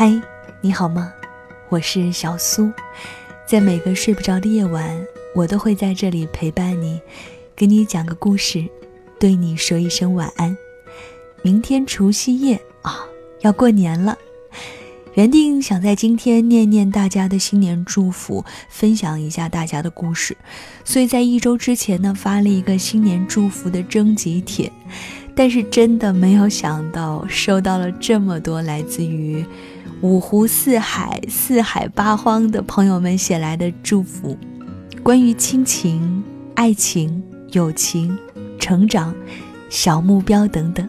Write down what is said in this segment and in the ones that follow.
嗨，你好吗？我是小苏，在每个睡不着的夜晚，我都会在这里陪伴你，给你讲个故事，对你说一声晚安。明天除夕夜啊，要过年了。原定想在今天念念大家的新年祝福，分享一下大家的故事，所以在一周之前呢发了一个新年祝福的征集帖，但是真的没有想到收到了这么多来自于五湖四海、四海八荒的朋友们写来的祝福，关于亲情、爱情、友情、成长、小目标等等。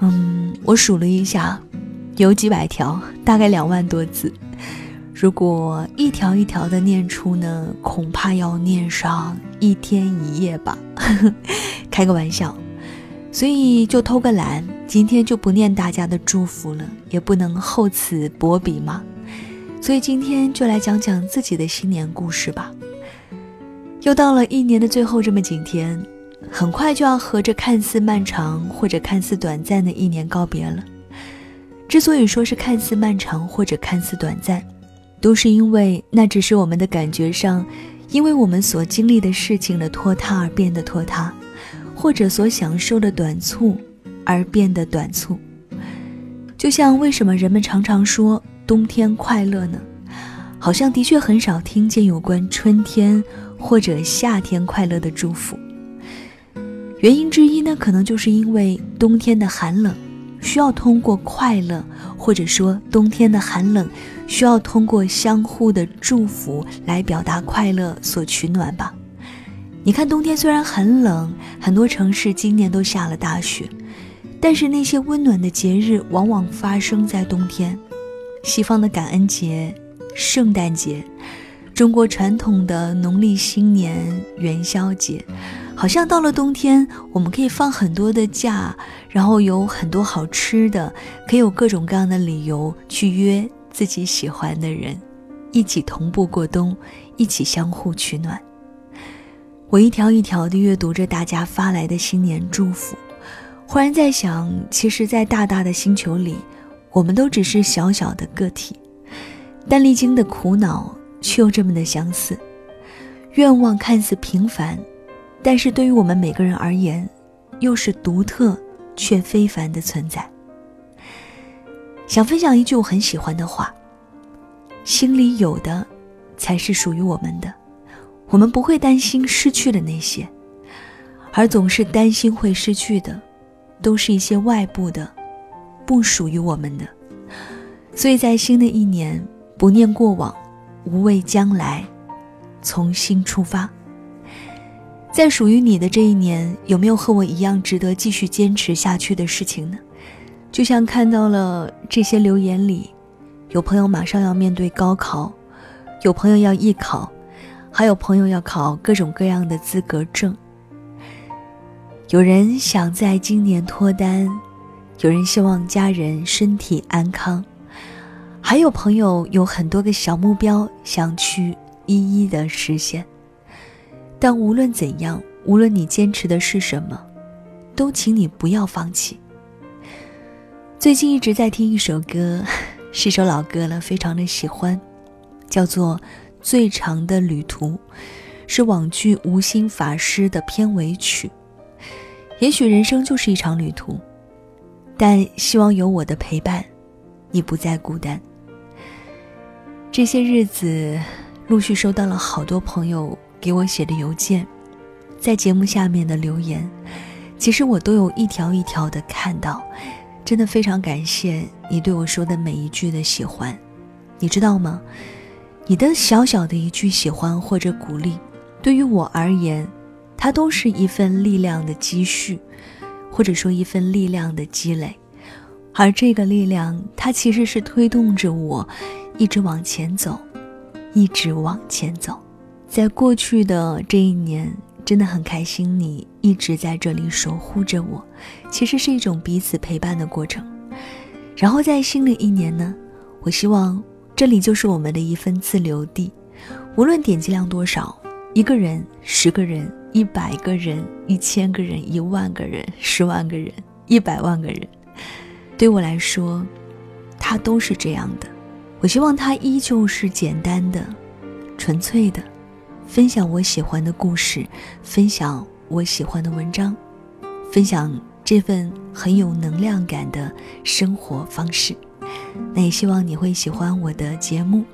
嗯，我数了一下。有几百条，大概两万多字。如果一条一条的念出呢，恐怕要念上一天一夜吧。开个玩笑，所以就偷个懒，今天就不念大家的祝福了，也不能厚此薄彼嘛。所以今天就来讲讲自己的新年故事吧。又到了一年的最后这么几天，很快就要和这看似漫长或者看似短暂的一年告别了。之所以说是看似漫长或者看似短暂，都是因为那只是我们的感觉上，因为我们所经历的事情的拖沓而变得拖沓，或者所享受的短促而变得短促。就像为什么人们常常说冬天快乐呢？好像的确很少听见有关春天或者夏天快乐的祝福。原因之一呢，可能就是因为冬天的寒冷。需要通过快乐，或者说冬天的寒冷，需要通过相互的祝福来表达快乐所取暖吧。你看，冬天虽然很冷，很多城市今年都下了大雪，但是那些温暖的节日往往发生在冬天。西方的感恩节、圣诞节，中国传统的农历新年、元宵节。好像到了冬天，我们可以放很多的假，然后有很多好吃的，可以有各种各样的理由去约自己喜欢的人，一起同步过冬，一起相互取暖。我一条一条的阅读着大家发来的新年祝福，忽然在想，其实，在大大的星球里，我们都只是小小的个体，但历经的苦恼却又这么的相似，愿望看似平凡。但是对于我们每个人而言，又是独特却非凡的存在。想分享一句我很喜欢的话：“心里有的，才是属于我们的。我们不会担心失去的那些，而总是担心会失去的，都是一些外部的，不属于我们的。所以在新的一年，不念过往，无畏将来，从新出发。”在属于你的这一年，有没有和我一样值得继续坚持下去的事情呢？就像看到了这些留言里，有朋友马上要面对高考，有朋友要艺考，还有朋友要考各种各样的资格证。有人想在今年脱单，有人希望家人身体安康，还有朋友有很多个小目标想去一一的实现。但无论怎样，无论你坚持的是什么，都请你不要放弃。最近一直在听一首歌，是首老歌了，非常的喜欢，叫做《最长的旅途》，是网剧《无心法师》的片尾曲。也许人生就是一场旅途，但希望有我的陪伴，你不再孤单。这些日子，陆续收到了好多朋友。给我写的邮件，在节目下面的留言，其实我都有一条一条的看到，真的非常感谢你对我说的每一句的喜欢，你知道吗？你的小小的一句喜欢或者鼓励，对于我而言，它都是一份力量的积蓄，或者说一份力量的积累，而这个力量，它其实是推动着我一直往前走，一直往前走。在过去的这一年，真的很开心，你一直在这里守护着我，其实是一种彼此陪伴的过程。然后在新的一年呢，我希望这里就是我们的一份自留地，无论点击量多少，一个人、十个人、一百个人、一千个人、一万个人、十万个人、一百万个人，对我来说，它都是这样的。我希望它依旧是简单的、纯粹的，分享我喜欢的故事，分享我喜欢的文章，分享这份很有能量感的生活方式。那也希望你会喜欢我的节目。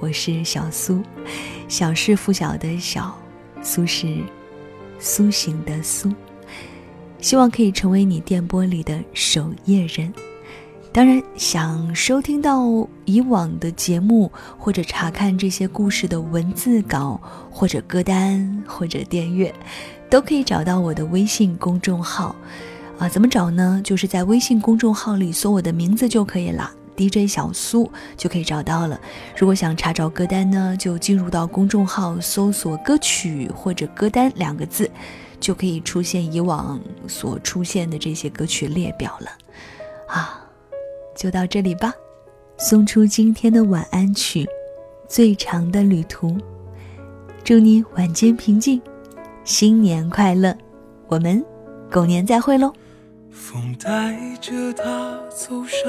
我是小苏，小是拂晓的小，苏是苏醒的苏。希望可以成为你电波里的守夜人。当然，想收听到以往的节目，或者查看这些故事的文字稿，或者歌单，或者电乐，都可以找到我的微信公众号。啊，怎么找呢？就是在微信公众号里搜我的名字就可以了，DJ 小苏就可以找到了。如果想查找歌单呢，就进入到公众号搜索“歌曲”或者“歌单”两个字，就可以出现以往所出现的这些歌曲列表了。啊。就到这里吧，送出今天的晚安曲，《最长的旅途》。祝你晚间平静，新年快乐！我们狗年再会喽。风带着他走上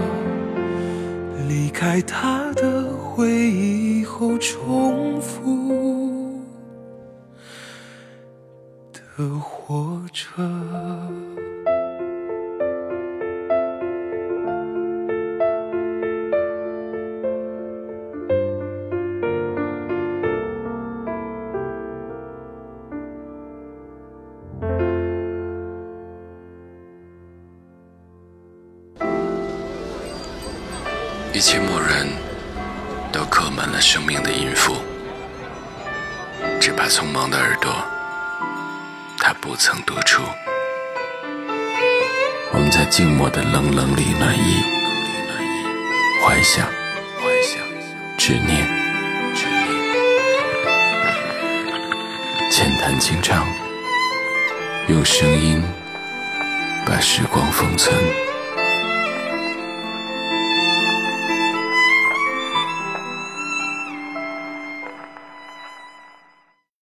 在他的回忆后重复。的活着。一切默认，都刻满了生命的音符，只怕匆忙的耳朵，它不曾读出。我们在静默的冷冷里暖意，怀想，执念，浅谈轻唱，用声音把时光封存。